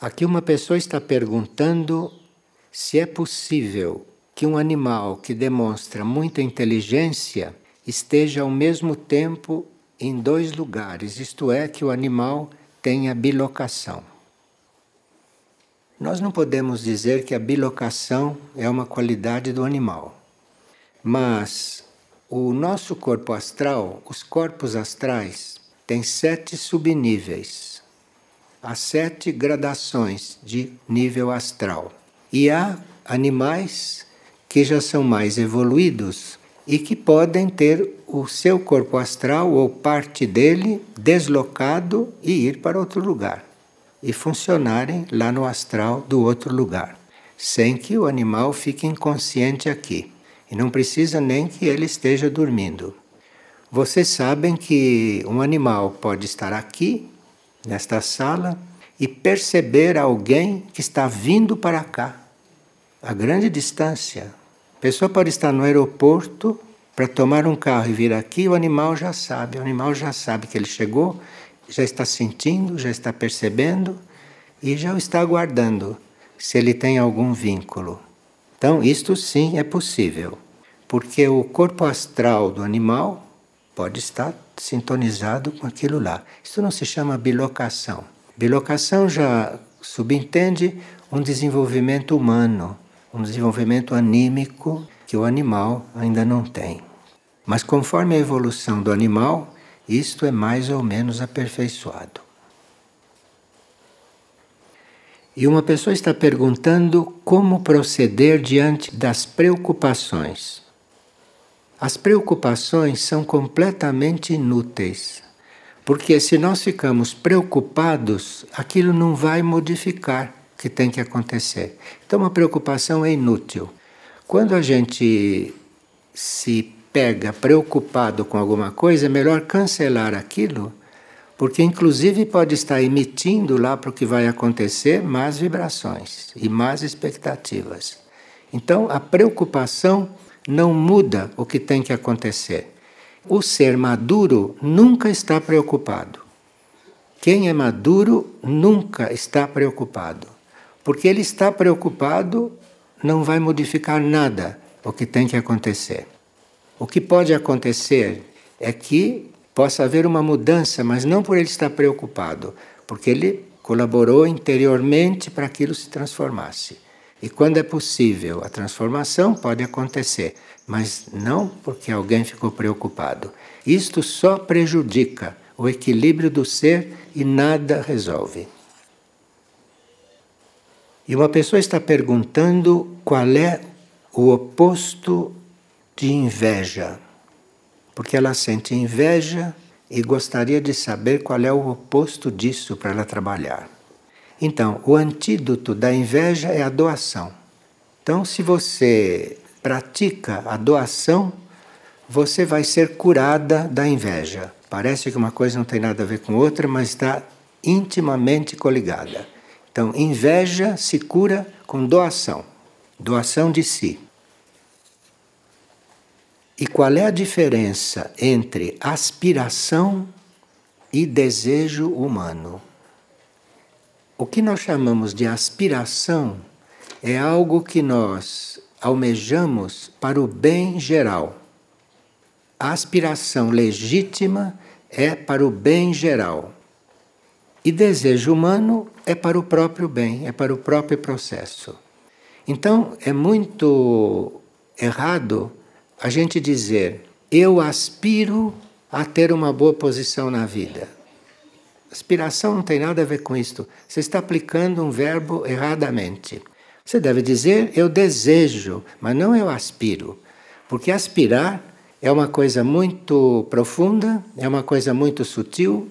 Aqui uma pessoa está perguntando se é possível que um animal que demonstra muita inteligência esteja ao mesmo tempo em dois lugares, isto é, que o animal tenha bilocação. Nós não podemos dizer que a bilocação é uma qualidade do animal, mas o nosso corpo astral, os corpos astrais, têm sete subníveis, há sete gradações de nível astral. E há animais que já são mais evoluídos e que podem ter o seu corpo astral ou parte dele deslocado e ir para outro lugar e funcionarem lá no astral do outro lugar, sem que o animal fique inconsciente aqui. E não precisa nem que ele esteja dormindo. Vocês sabem que um animal pode estar aqui, nesta sala, e perceber alguém que está vindo para cá, a grande distância. A pessoa pode estar no aeroporto para tomar um carro e vir aqui, o animal já sabe, o animal já sabe que ele chegou já está sentindo, já está percebendo e já o está aguardando se ele tem algum vínculo. Então, isto sim é possível, porque o corpo astral do animal pode estar sintonizado com aquilo lá. Isso não se chama bilocação. Bilocação já subentende um desenvolvimento humano, um desenvolvimento anímico que o animal ainda não tem. Mas conforme a evolução do animal, isto é mais ou menos aperfeiçoado. E uma pessoa está perguntando como proceder diante das preocupações. As preocupações são completamente inúteis, porque se nós ficamos preocupados, aquilo não vai modificar o que tem que acontecer. Então, uma preocupação é inútil. Quando a gente se pega preocupado com alguma coisa, é melhor cancelar aquilo, porque inclusive pode estar emitindo lá para o que vai acontecer más vibrações e más expectativas. Então a preocupação não muda o que tem que acontecer. O ser maduro nunca está preocupado. Quem é maduro nunca está preocupado. Porque ele está preocupado, não vai modificar nada o que tem que acontecer. O que pode acontecer é que possa haver uma mudança, mas não por ele estar preocupado, porque ele colaborou interiormente para aquilo se transformasse. E quando é possível a transformação, pode acontecer, mas não porque alguém ficou preocupado. Isto só prejudica o equilíbrio do ser e nada resolve. E uma pessoa está perguntando qual é o oposto de inveja, porque ela sente inveja e gostaria de saber qual é o oposto disso para ela trabalhar. Então, o antídoto da inveja é a doação. Então, se você pratica a doação, você vai ser curada da inveja. Parece que uma coisa não tem nada a ver com outra, mas está intimamente coligada. Então, inveja se cura com doação doação de si. E qual é a diferença entre aspiração e desejo humano? O que nós chamamos de aspiração é algo que nós almejamos para o bem geral. A aspiração legítima é para o bem geral. E desejo humano é para o próprio bem, é para o próprio processo. Então é muito errado a gente dizer eu aspiro a ter uma boa posição na vida. Aspiração não tem nada a ver com isto. Você está aplicando um verbo erradamente. Você deve dizer eu desejo, mas não eu aspiro. Porque aspirar é uma coisa muito profunda, é uma coisa muito sutil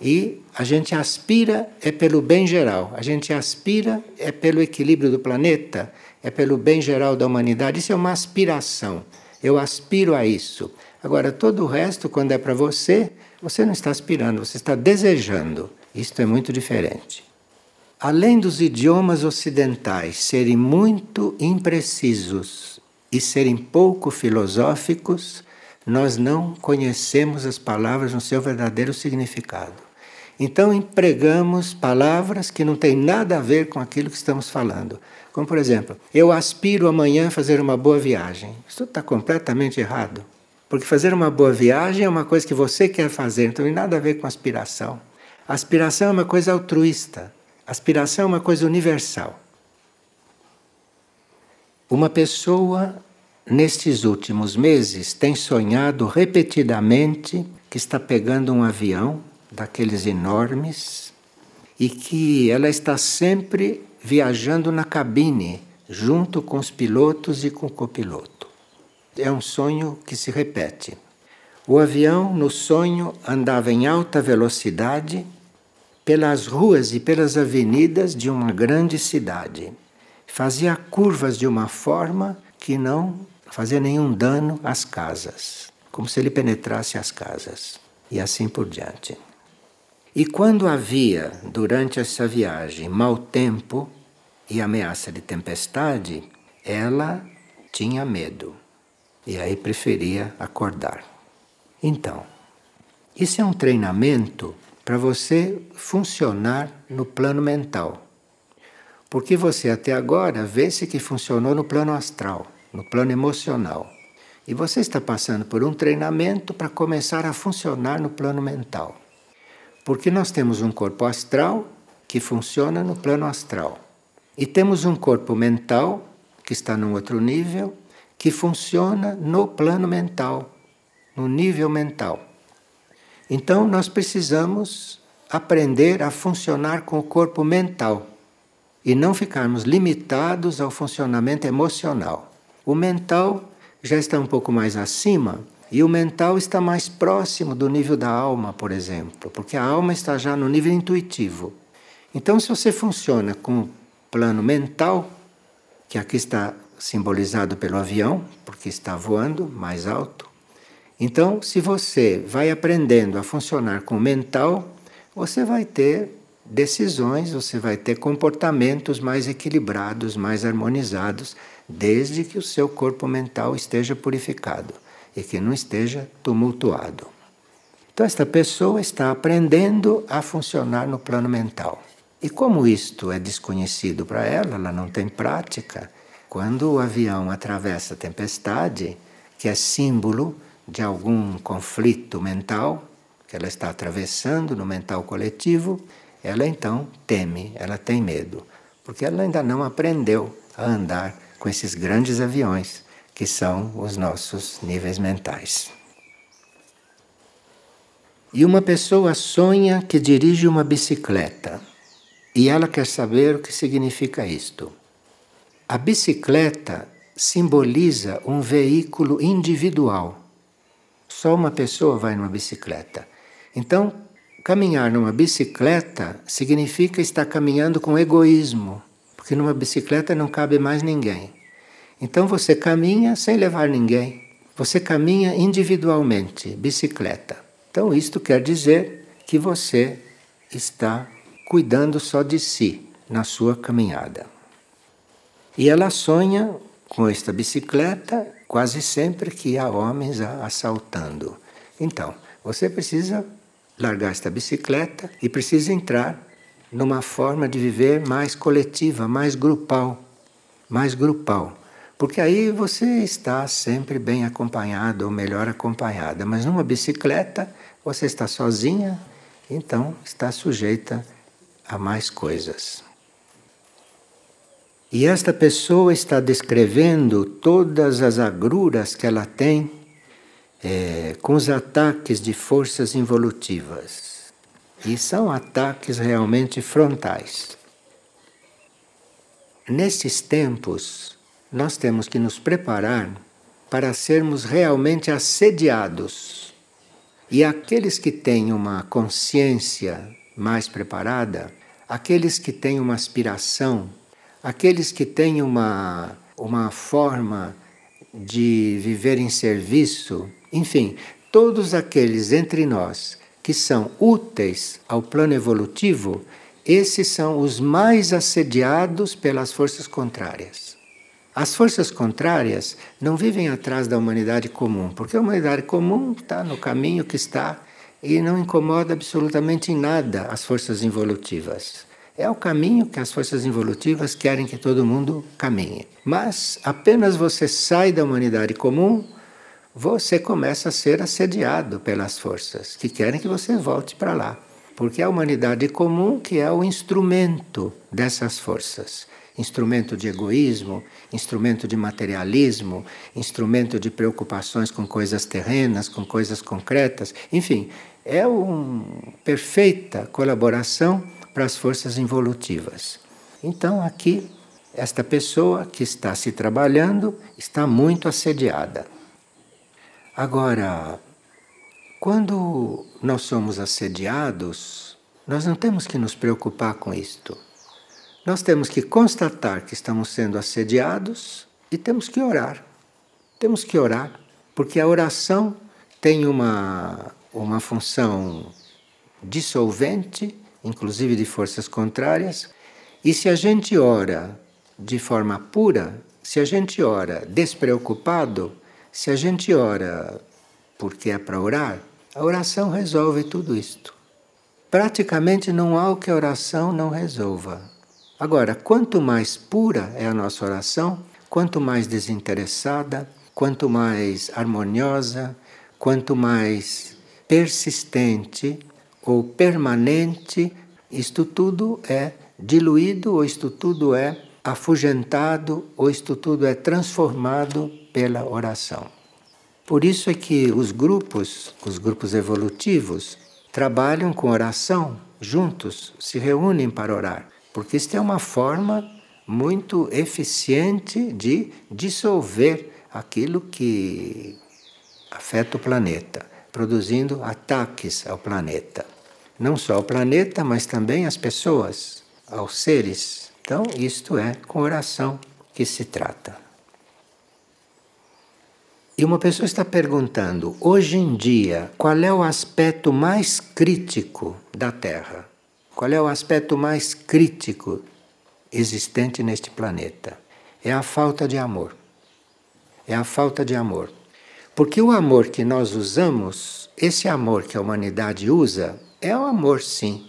e a gente aspira é pelo bem geral. A gente aspira é pelo equilíbrio do planeta, é pelo bem geral da humanidade. Isso é uma aspiração. Eu aspiro a isso. Agora, todo o resto, quando é para você, você não está aspirando, você está desejando. Isto é muito diferente. Além dos idiomas ocidentais serem muito imprecisos e serem pouco filosóficos, nós não conhecemos as palavras no seu verdadeiro significado. Então empregamos palavras que não têm nada a ver com aquilo que estamos falando. Como por exemplo, eu aspiro amanhã a fazer uma boa viagem. Isso está completamente errado. Porque fazer uma boa viagem é uma coisa que você quer fazer, então tem nada a ver com aspiração. Aspiração é uma coisa altruísta. Aspiração é uma coisa universal. Uma pessoa, nestes últimos meses, tem sonhado repetidamente que está pegando um avião daqueles enormes e que ela está sempre viajando na cabine, junto com os pilotos e com o copiloto. É um sonho que se repete. O avião, no sonho, andava em alta velocidade pelas ruas e pelas avenidas de uma grande cidade. Fazia curvas de uma forma que não fazia nenhum dano às casas, como se ele penetrasse as casas, e assim por diante. E quando havia, durante essa viagem, mau tempo e ameaça de tempestade, ela tinha medo e aí preferia acordar. Então, isso é um treinamento para você funcionar no plano mental. Porque você até agora vê-se que funcionou no plano astral, no plano emocional. E você está passando por um treinamento para começar a funcionar no plano mental. Porque nós temos um corpo astral que funciona no plano astral. E temos um corpo mental que está num outro nível que funciona no plano mental, no nível mental. Então nós precisamos aprender a funcionar com o corpo mental e não ficarmos limitados ao funcionamento emocional. O mental já está um pouco mais acima e o mental está mais próximo do nível da alma, por exemplo, porque a alma está já no nível intuitivo. Então, se você funciona com o plano mental, que aqui está simbolizado pelo avião, porque está voando mais alto, então, se você vai aprendendo a funcionar com o mental, você vai ter decisões, você vai ter comportamentos mais equilibrados, mais harmonizados, desde que o seu corpo mental esteja purificado e que não esteja tumultuado. Então, esta pessoa está aprendendo a funcionar no plano mental. E como isto é desconhecido para ela, ela não tem prática, quando o avião atravessa a tempestade, que é símbolo de algum conflito mental que ela está atravessando no mental coletivo, ela então teme, ela tem medo, porque ela ainda não aprendeu a andar com esses grandes aviões que são os nossos níveis mentais. E uma pessoa sonha que dirige uma bicicleta e ela quer saber o que significa isto. A bicicleta simboliza um veículo individual. Só uma pessoa vai numa bicicleta. Então, caminhar numa bicicleta significa estar caminhando com egoísmo, porque numa bicicleta não cabe mais ninguém. Então você caminha sem levar ninguém. Você caminha individualmente, bicicleta. Então isto quer dizer que você está cuidando só de si na sua caminhada. E ela sonha com esta bicicleta quase sempre que há homens assaltando. Então, você precisa largar esta bicicleta e precisa entrar numa forma de viver mais coletiva, mais grupal, mais grupal. Porque aí você está sempre bem acompanhado ou melhor acompanhada. Mas numa bicicleta você está sozinha, então está sujeita a mais coisas. E esta pessoa está descrevendo todas as agruras que ela tem é, com os ataques de forças involutivas. E são ataques realmente frontais. Nesses tempos, nós temos que nos preparar para sermos realmente assediados. E aqueles que têm uma consciência mais preparada, aqueles que têm uma aspiração, aqueles que têm uma, uma forma de viver em serviço, enfim, todos aqueles entre nós que são úteis ao plano evolutivo, esses são os mais assediados pelas forças contrárias. As forças contrárias não vivem atrás da humanidade comum, porque a humanidade comum está no caminho que está e não incomoda absolutamente em nada as forças involutivas. É o caminho que as forças involutivas querem que todo mundo caminhe. Mas apenas você sai da humanidade comum, você começa a ser assediado pelas forças que querem que você volte para lá. Porque é a humanidade comum que é o instrumento dessas forças instrumento de egoísmo, instrumento de materialismo, instrumento de preocupações com coisas terrenas, com coisas concretas, enfim, é uma perfeita colaboração para as forças involutivas. Então, aqui, esta pessoa que está se trabalhando está muito assediada. Agora, quando nós somos assediados, nós não temos que nos preocupar com isto. Nós temos que constatar que estamos sendo assediados e temos que orar. Temos que orar, porque a oração tem uma, uma função dissolvente, inclusive de forças contrárias, e se a gente ora de forma pura, se a gente ora despreocupado, se a gente ora porque é para orar, a oração resolve tudo isto. Praticamente não há o que a oração não resolva. Agora, quanto mais pura é a nossa oração, quanto mais desinteressada, quanto mais harmoniosa, quanto mais persistente ou permanente, isto tudo é diluído, ou isto tudo é afugentado, ou isto tudo é transformado pela oração. Por isso é que os grupos, os grupos evolutivos, trabalham com oração juntos, se reúnem para orar porque isto é uma forma muito eficiente de dissolver aquilo que afeta o planeta, produzindo ataques ao planeta. Não só ao planeta, mas também às pessoas, aos seres. Então, isto é com oração que se trata. E uma pessoa está perguntando: hoje em dia, qual é o aspecto mais crítico da Terra? Qual é o aspecto mais crítico existente neste planeta? É a falta de amor. É a falta de amor. Porque o amor que nós usamos, esse amor que a humanidade usa, é o amor sim,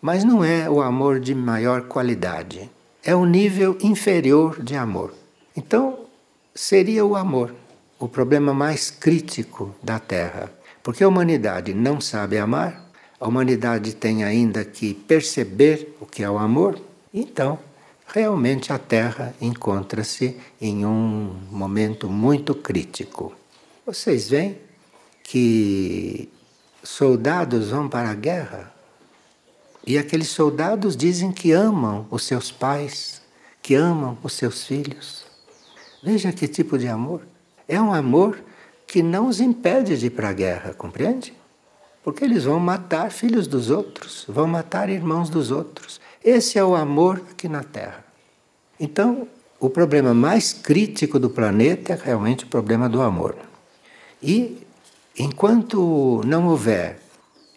mas não é o amor de maior qualidade. É o nível inferior de amor. Então, seria o amor o problema mais crítico da Terra. Porque a humanidade não sabe amar, a humanidade tem ainda que perceber o que é o amor, então realmente a Terra encontra-se em um momento muito crítico. Vocês veem que soldados vão para a guerra e aqueles soldados dizem que amam os seus pais, que amam os seus filhos. Veja que tipo de amor. É um amor que não os impede de ir para a guerra, compreende? Porque eles vão matar filhos dos outros, vão matar irmãos dos outros. Esse é o amor aqui na Terra. Então, o problema mais crítico do planeta é realmente o problema do amor. E enquanto não houver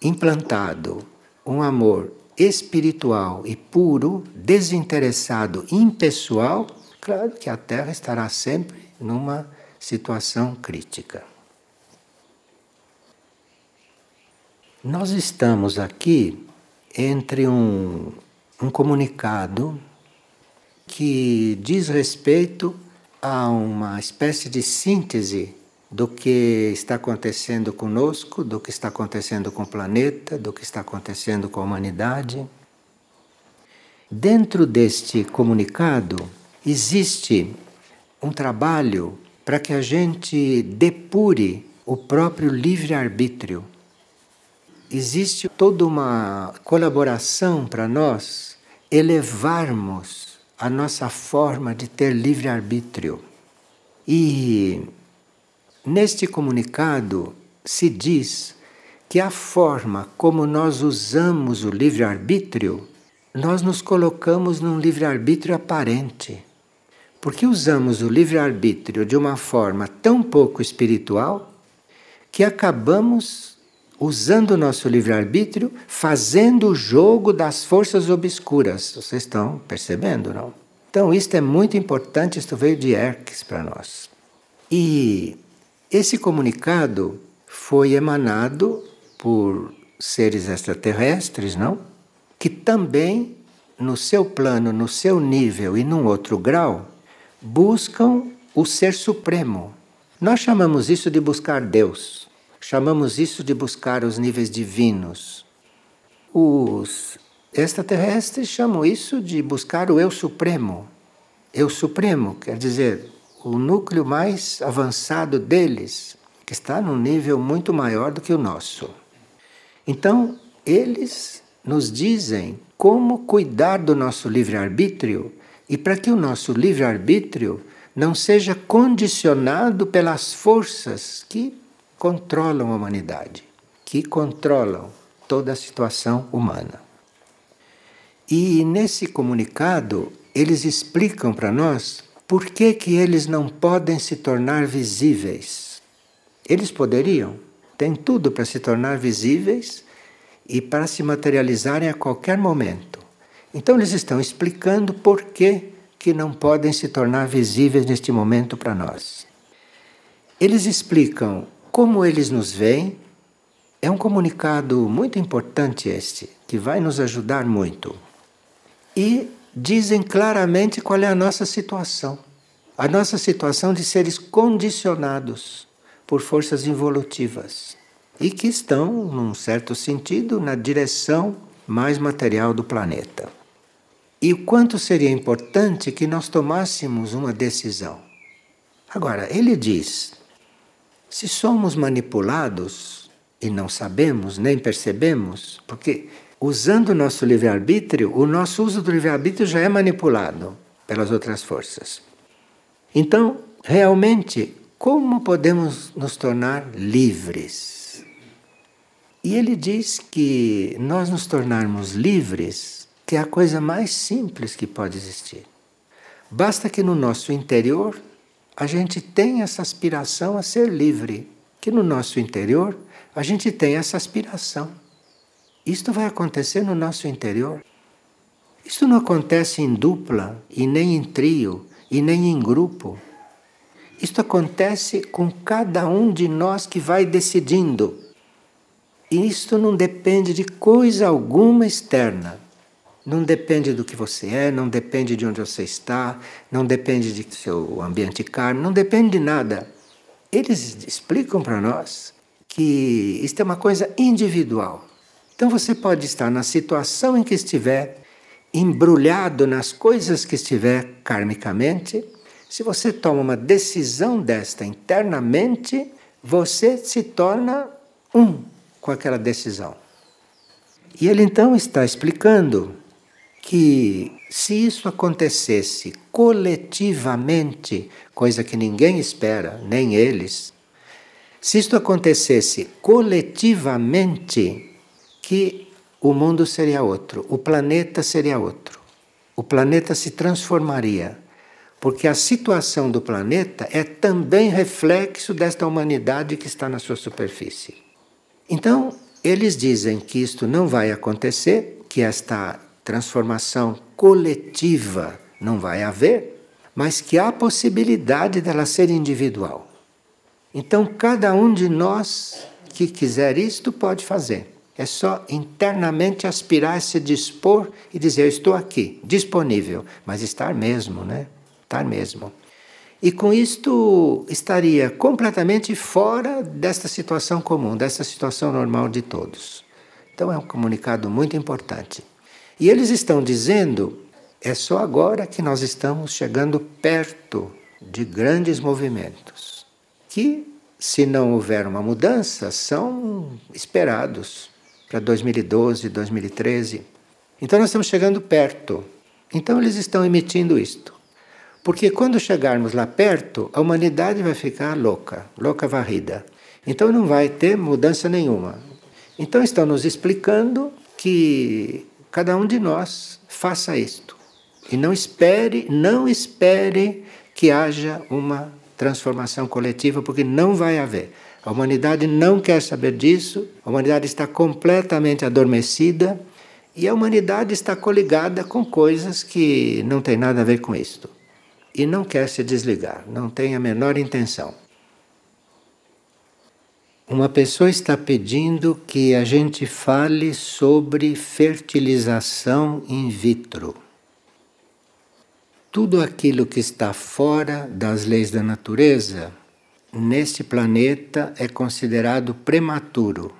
implantado um amor espiritual e puro, desinteressado, impessoal, claro que a Terra estará sempre numa situação crítica. Nós estamos aqui entre um, um comunicado que diz respeito a uma espécie de síntese do que está acontecendo conosco, do que está acontecendo com o planeta, do que está acontecendo com a humanidade. Dentro deste comunicado existe um trabalho para que a gente depure o próprio livre-arbítrio existe toda uma colaboração para nós elevarmos a nossa forma de ter livre-arbítrio. E neste comunicado se diz que a forma como nós usamos o livre-arbítrio, nós nos colocamos num livre-arbítrio aparente. Porque usamos o livre-arbítrio de uma forma tão pouco espiritual que acabamos usando o nosso livre-arbítrio, fazendo o jogo das forças obscuras. Vocês estão percebendo, não? Então, isto é muito importante, isto veio de Erques para nós. E esse comunicado foi emanado por seres extraterrestres, não? Que também, no seu plano, no seu nível e num outro grau, buscam o Ser Supremo. Nós chamamos isso de buscar Deus, chamamos isso de buscar os níveis divinos. Os extraterrestres chamam isso de buscar o Eu Supremo. Eu Supremo quer dizer o núcleo mais avançado deles, que está num nível muito maior do que o nosso. Então, eles nos dizem como cuidar do nosso livre-arbítrio e para que o nosso livre-arbítrio não seja condicionado pelas forças que controlam a humanidade, que controlam toda a situação humana. E nesse comunicado, eles explicam para nós por que, que eles não podem se tornar visíveis. Eles poderiam, têm tudo para se tornar visíveis e para se materializarem a qualquer momento. Então eles estão explicando por que, que não podem se tornar visíveis neste momento para nós. Eles explicam como eles nos veem. É um comunicado muito importante este, que vai nos ajudar muito. E dizem claramente qual é a nossa situação. A nossa situação de seres condicionados por forças involutivas e que estão, num certo sentido, na direção mais material do planeta. E o quanto seria importante que nós tomássemos uma decisão. Agora, ele diz: se somos manipulados e não sabemos nem percebemos, porque usando o nosso livre-arbítrio, o nosso uso do livre-arbítrio já é manipulado pelas outras forças. Então, realmente, como podemos nos tornar livres? E ele diz que nós nos tornarmos livres é a coisa mais simples que pode existir. Basta que no nosso interior a gente tenha essa aspiração a ser livre, que no nosso interior a gente tenha essa aspiração. Isto vai acontecer no nosso interior. Isto não acontece em dupla, e nem em trio, e nem em grupo. Isto acontece com cada um de nós que vai decidindo isto não depende de coisa alguma externa. Não depende do que você é, não depende de onde você está, não depende de seu ambiente kármico, não depende de nada. Eles explicam para nós que isto é uma coisa individual. Então você pode estar na situação em que estiver, embrulhado nas coisas que estiver karmicamente. Se você toma uma decisão desta internamente, você se torna um com aquela decisão. E ele então está explicando que se isso acontecesse coletivamente, coisa que ninguém espera, nem eles, se isto acontecesse coletivamente, que o mundo seria outro, o planeta seria outro. O planeta se transformaria, porque a situação do planeta é também reflexo desta humanidade que está na sua superfície. Então, eles dizem que isto não vai acontecer, que esta transformação coletiva não vai haver, mas que há possibilidade dela ser individual. Então, cada um de nós que quiser isto pode fazer. É só internamente aspirar, se dispor e dizer: Eu estou aqui, disponível. Mas estar mesmo, né? Estar mesmo. E com isto estaria completamente fora desta situação comum, desta situação normal de todos. Então é um comunicado muito importante. E eles estão dizendo: é só agora que nós estamos chegando perto de grandes movimentos, que, se não houver uma mudança, são esperados para 2012, 2013. Então nós estamos chegando perto. Então eles estão emitindo isto. Porque quando chegarmos lá perto, a humanidade vai ficar louca, louca varrida. Então não vai ter mudança nenhuma. Então estão nos explicando que cada um de nós faça isto. E não espere, não espere que haja uma transformação coletiva, porque não vai haver. A humanidade não quer saber disso, a humanidade está completamente adormecida e a humanidade está coligada com coisas que não têm nada a ver com isto e não quer se desligar, não tem a menor intenção. Uma pessoa está pedindo que a gente fale sobre fertilização in vitro. Tudo aquilo que está fora das leis da natureza, neste planeta é considerado prematuro.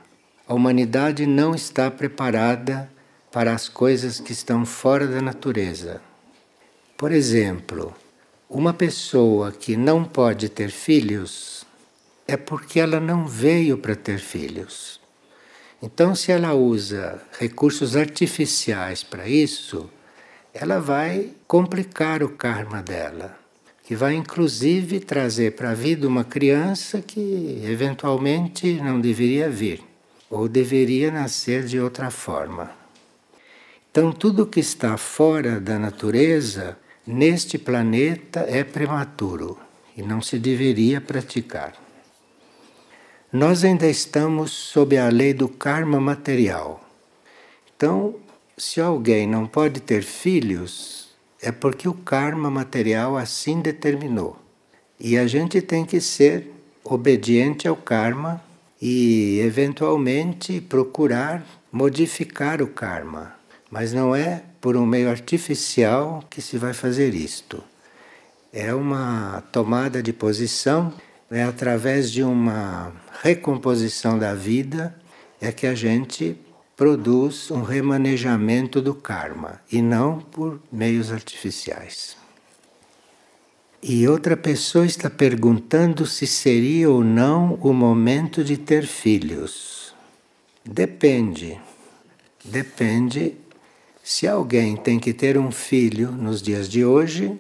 A humanidade não está preparada para as coisas que estão fora da natureza. Por exemplo, uma pessoa que não pode ter filhos é porque ela não veio para ter filhos. Então, se ela usa recursos artificiais para isso, ela vai complicar o karma dela, que vai inclusive trazer para a vida uma criança que eventualmente não deveria vir, ou deveria nascer de outra forma. Então, tudo que está fora da natureza, neste planeta, é prematuro e não se deveria praticar. Nós ainda estamos sob a lei do karma material. Então, se alguém não pode ter filhos, é porque o karma material assim determinou. E a gente tem que ser obediente ao karma e, eventualmente, procurar modificar o karma. Mas não é por um meio artificial que se vai fazer isto. É uma tomada de posição, é através de uma recomposição da vida é que a gente produz um remanejamento do karma e não por meios artificiais. E outra pessoa está perguntando se seria ou não o momento de ter filhos. Depende. Depende. Se alguém tem que ter um filho nos dias de hoje,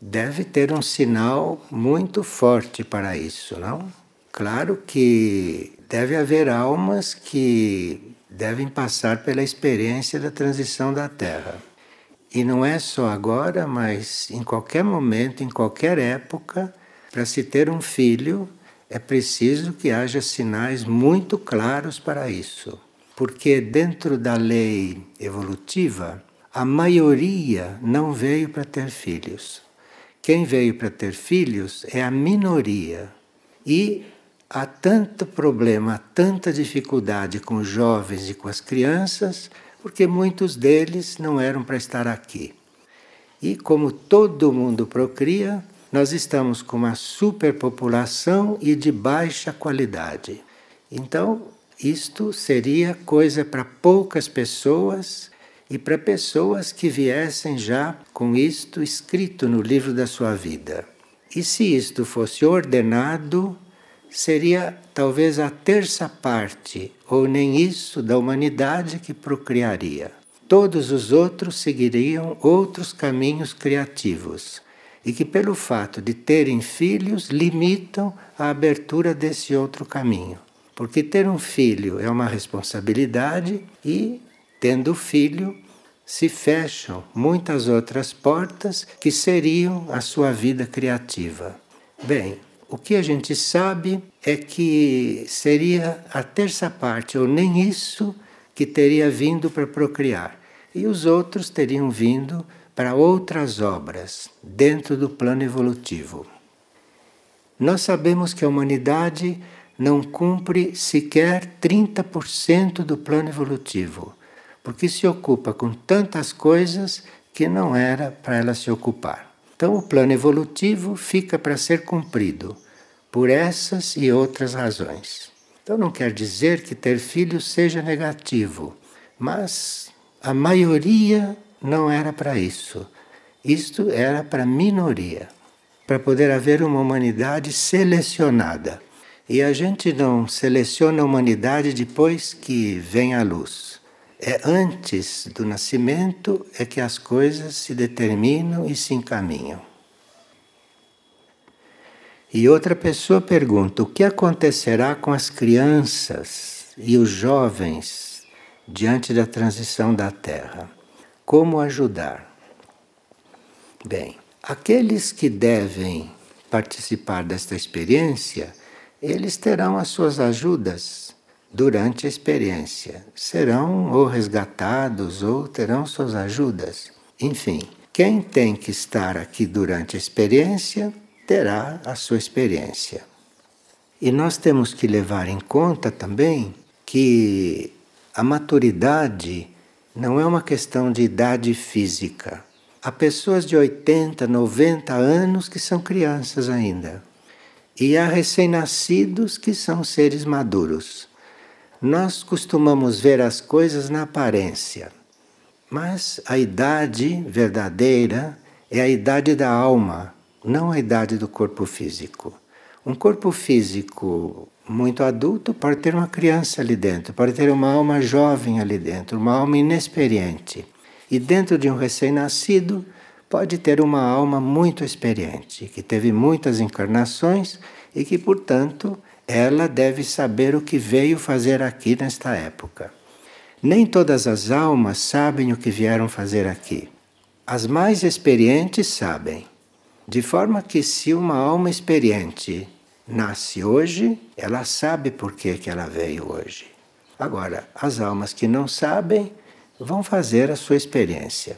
deve ter um sinal muito forte para isso, não? Claro que deve haver almas que devem passar pela experiência da transição da Terra. E não é só agora, mas em qualquer momento, em qualquer época, para se ter um filho, é preciso que haja sinais muito claros para isso. Porque dentro da lei evolutiva, a maioria não veio para ter filhos. Quem veio para ter filhos é a minoria. E há tanto problema, tanta dificuldade com os jovens e com as crianças, porque muitos deles não eram para estar aqui. E como todo mundo procria, nós estamos com uma superpopulação e de baixa qualidade. Então, isto seria coisa para poucas pessoas e para pessoas que viessem já com isto escrito no livro da sua vida. E se isto fosse ordenado seria talvez a terça parte, ou nem isso, da humanidade que procriaria. Todos os outros seguiriam outros caminhos criativos e que, pelo fato de terem filhos, limitam a abertura desse outro caminho. Porque ter um filho é uma responsabilidade e, tendo filho, se fecham muitas outras portas que seriam a sua vida criativa. Bem, o que a gente sabe é que seria a terça parte, ou nem isso, que teria vindo para procriar. E os outros teriam vindo para outras obras dentro do plano evolutivo. Nós sabemos que a humanidade não cumpre sequer 30% do plano evolutivo, porque se ocupa com tantas coisas que não era para ela se ocupar. Então, o plano evolutivo fica para ser cumprido por essas e outras razões. Então, não quer dizer que ter filhos seja negativo, mas a maioria não era para isso. Isto era para a minoria, para poder haver uma humanidade selecionada. E a gente não seleciona a humanidade depois que vem a luz. É antes do nascimento é que as coisas se determinam e se encaminham. E outra pessoa pergunta: o que acontecerá com as crianças e os jovens diante da transição da Terra? Como ajudar? Bem, aqueles que devem participar desta experiência, eles terão as suas ajudas durante a experiência. Serão ou resgatados ou terão suas ajudas. Enfim, quem tem que estar aqui durante a experiência terá a sua experiência. E nós temos que levar em conta também que a maturidade não é uma questão de idade física. Há pessoas de 80, 90 anos que são crianças ainda. E há recém-nascidos que são seres maduros. Nós costumamos ver as coisas na aparência, mas a idade verdadeira é a idade da alma, não a idade do corpo físico. Um corpo físico muito adulto pode ter uma criança ali dentro, pode ter uma alma jovem ali dentro, uma alma inexperiente. E dentro de um recém-nascido pode ter uma alma muito experiente, que teve muitas encarnações e que, portanto, ela deve saber o que veio fazer aqui nesta época. Nem todas as almas sabem o que vieram fazer aqui. As mais experientes sabem. De forma que, se uma alma experiente nasce hoje, ela sabe por que, ela veio hoje. Agora, as almas que não sabem vão fazer a sua experiência.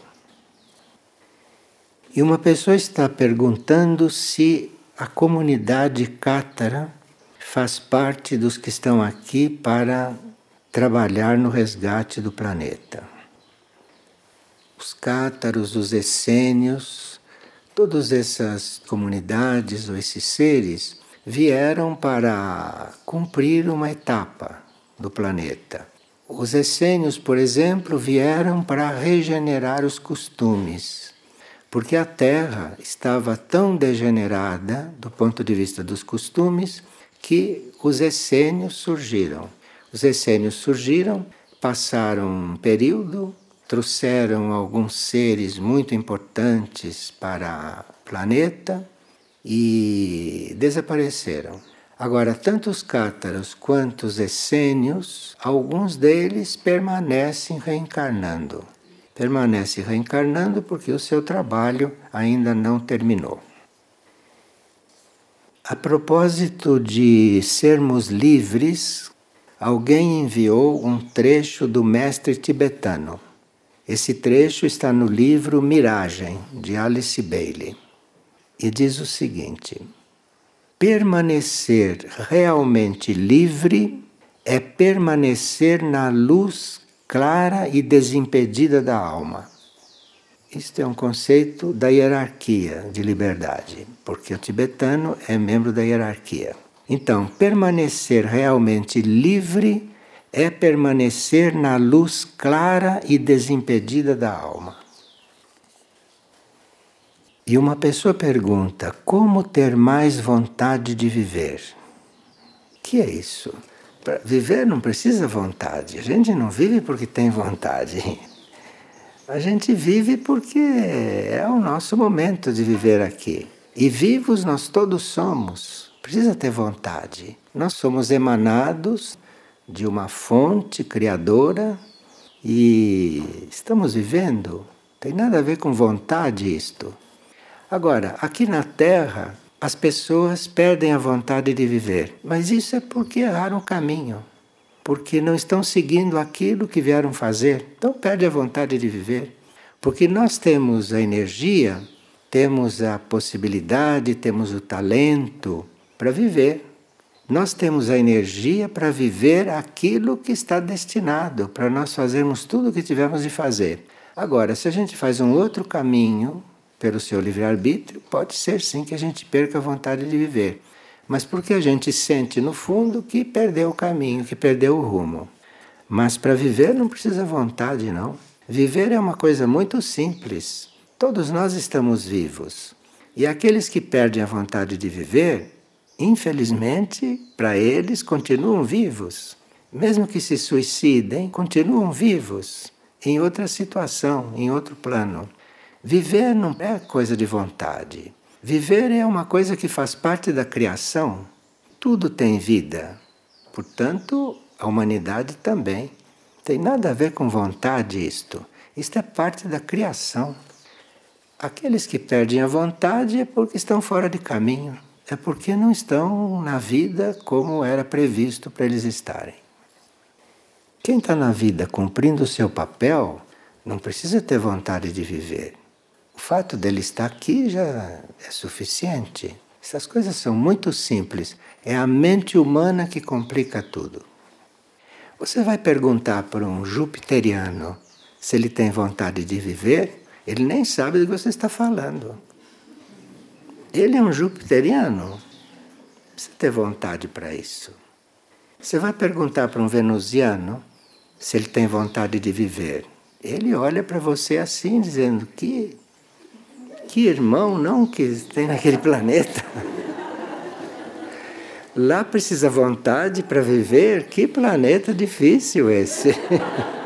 E uma pessoa está perguntando se a comunidade cátara faz parte dos que estão aqui para trabalhar no resgate do planeta. Os cátaros, os essênios, todas essas comunidades ou esses seres vieram para cumprir uma etapa do planeta. Os essênios, por exemplo, vieram para regenerar os costumes porque a Terra estava tão degenerada do ponto de vista dos costumes que os essênios surgiram. Os essênios surgiram, passaram um período, trouxeram alguns seres muito importantes para o planeta e desapareceram. Agora, tanto os cátaros quanto os essênios, alguns deles permanecem reencarnando permanece reencarnando porque o seu trabalho ainda não terminou. A propósito de sermos livres, alguém enviou um trecho do mestre tibetano. Esse trecho está no livro Miragem, de Alice Bailey, e diz o seguinte: Permanecer realmente livre é permanecer na luz clara e desimpedida da alma. Isto é um conceito da hierarquia de liberdade, porque o tibetano é membro da hierarquia. Então, permanecer realmente livre é permanecer na luz clara e desimpedida da alma. E uma pessoa pergunta: como ter mais vontade de viver? Que é isso? Para viver não precisa vontade. A gente não vive porque tem vontade. A gente vive porque é o nosso momento de viver aqui. E vivos nós todos somos. Precisa ter vontade. Nós somos emanados de uma fonte criadora e estamos vivendo. Tem nada a ver com vontade isto. Agora, aqui na Terra, as pessoas perdem a vontade de viver, mas isso é porque erraram o caminho, porque não estão seguindo aquilo que vieram fazer, então perde a vontade de viver. Porque nós temos a energia, temos a possibilidade, temos o talento para viver. Nós temos a energia para viver aquilo que está destinado, para nós fazermos tudo o que tivemos de fazer. Agora, se a gente faz um outro caminho, pelo seu livre-arbítrio, pode ser sim que a gente perca a vontade de viver. Mas porque a gente sente no fundo que perdeu o caminho, que perdeu o rumo. Mas para viver não precisa vontade, não. Viver é uma coisa muito simples. Todos nós estamos vivos. E aqueles que perdem a vontade de viver, infelizmente, para eles continuam vivos. Mesmo que se suicidem, continuam vivos em outra situação, em outro plano. Viver não é coisa de vontade. Viver é uma coisa que faz parte da criação. Tudo tem vida. Portanto, a humanidade também. Tem nada a ver com vontade isto. Isto é parte da criação. Aqueles que perdem a vontade é porque estão fora de caminho. É porque não estão na vida como era previsto para eles estarem. Quem está na vida cumprindo o seu papel não precisa ter vontade de viver. O fato dele estar aqui já é suficiente. Essas coisas são muito simples. É a mente humana que complica tudo. Você vai perguntar para um jupiteriano se ele tem vontade de viver, ele nem sabe do que você está falando. Ele é um jupiteriano. Precisa ter vontade para isso. Você vai perguntar para um venusiano se ele tem vontade de viver. Ele olha para você assim, dizendo que que irmão não que tem naquele planeta. Lá precisa vontade para viver. Que planeta difícil esse.